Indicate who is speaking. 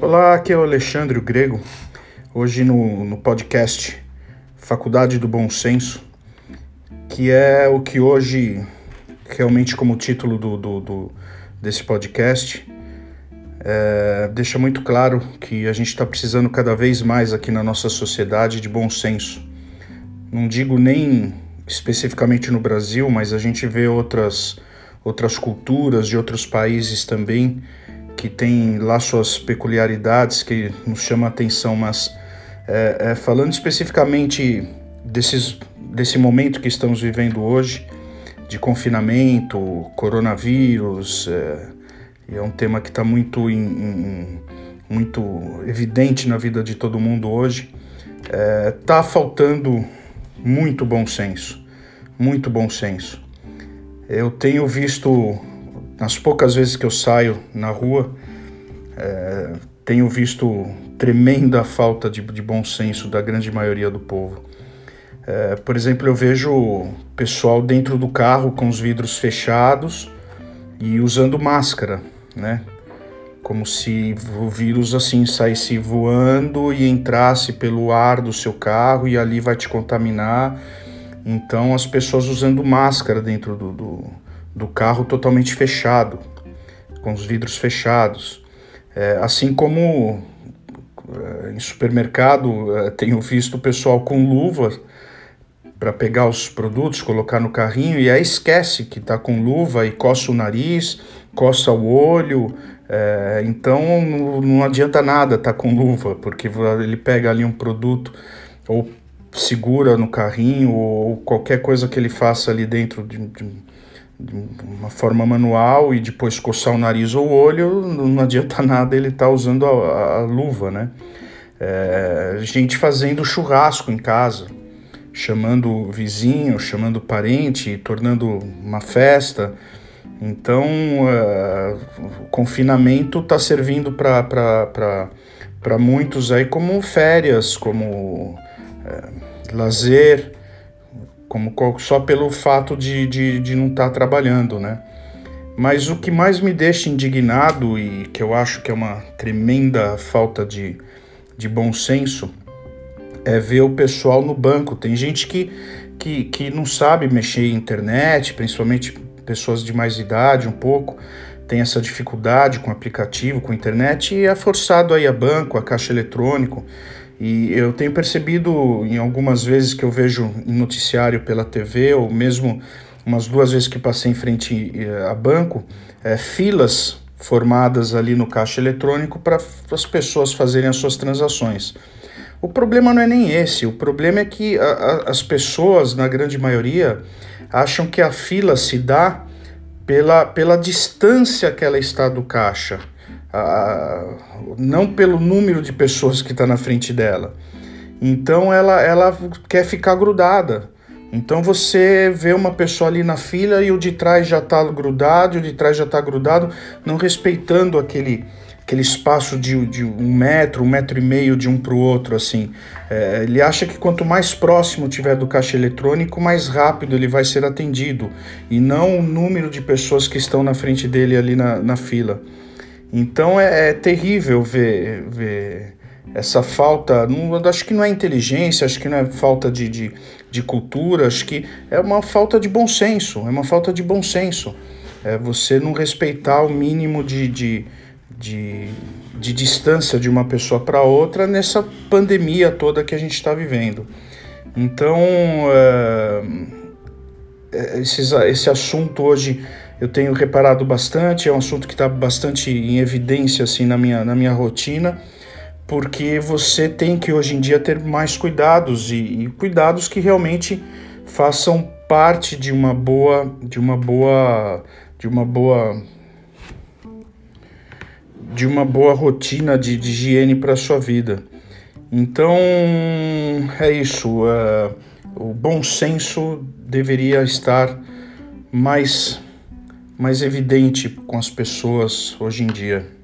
Speaker 1: Olá, aqui é o Alexandre o Grego. Hoje no, no podcast Faculdade do Bom Senso, que é o que hoje, realmente como título do, do, do desse podcast, é, deixa muito claro que a gente está precisando cada vez mais aqui na nossa sociedade de bom senso. Não digo nem especificamente no Brasil, mas a gente vê outras, outras culturas de outros países também que tem lá suas peculiaridades que nos chama a atenção, mas é, é, falando especificamente desses, desse momento que estamos vivendo hoje, de confinamento, coronavírus, é, é um tema que está muito, muito evidente na vida de todo mundo hoje, está é, faltando muito bom senso, muito bom senso. Eu tenho visto nas poucas vezes que eu saio na rua, é, tenho visto tremenda falta de, de, bom senso da grande maioria do povo. É, por exemplo, eu vejo pessoal dentro do carro com os vidros fechados e usando máscara, né? Como se o vírus assim saísse voando e entrasse pelo ar do seu carro e ali vai te contaminar. Então, as pessoas usando máscara dentro do, do do carro totalmente fechado, com os vidros fechados. É, assim como é, em supermercado é, tenho visto o pessoal com luva para pegar os produtos, colocar no carrinho e aí esquece que está com luva e coça o nariz, coça o olho. É, então não, não adianta nada estar tá com luva, porque ele pega ali um produto ou segura no carrinho ou qualquer coisa que ele faça ali dentro de, de de uma forma manual e depois coçar o nariz ou o olho, não adianta nada ele estar tá usando a, a, luva, né? É, gente fazendo churrasco em casa, chamando vizinho, chamando parente, tornando uma festa. Então, é, o confinamento está servindo para muitos aí como férias, como é, lazer, como só pelo fato de, de, de não estar tá trabalhando, né? Mas o que mais me deixa indignado e que eu acho que é uma tremenda falta de, de bom senso é ver o pessoal no banco. Tem gente que, que, que não sabe mexer em internet, principalmente pessoas de mais idade um pouco, tem essa dificuldade com aplicativo, com internet e é forçado aí a banco, a caixa eletrônico. E eu tenho percebido em algumas vezes que eu vejo em noticiário pela TV, ou mesmo umas duas vezes que passei em frente eh, a banco, é, filas formadas ali no caixa eletrônico para as pessoas fazerem as suas transações. O problema não é nem esse, o problema é que a, a, as pessoas, na grande maioria, acham que a fila se dá pela, pela distância que ela está do caixa não pelo número de pessoas que está na frente dela. Então ela, ela quer ficar grudada. Então você vê uma pessoa ali na fila e o de trás já está grudado, e o de trás já está grudado, não respeitando aquele, aquele espaço de, de um metro, um metro e meio de um para o outro, assim. É, ele acha que quanto mais próximo tiver do caixa eletrônico, mais rápido ele vai ser atendido, e não o número de pessoas que estão na frente dele ali na, na fila. Então é, é terrível ver, ver essa falta. Não, acho que não é inteligência, acho que não é falta de, de, de cultura, acho que é uma falta de bom senso. É uma falta de bom senso. É você não respeitar o mínimo de, de, de, de distância de uma pessoa para outra nessa pandemia toda que a gente está vivendo. Então, é, esses, esse assunto hoje eu tenho reparado bastante, é um assunto que está bastante em evidência assim na minha, na minha rotina, porque você tem que hoje em dia ter mais cuidados e, e cuidados que realmente façam parte de uma boa, de uma boa, de uma boa de uma boa rotina de, de higiene para sua vida. Então é isso. Uh, o bom senso deveria estar mais mais evidente com as pessoas hoje em dia.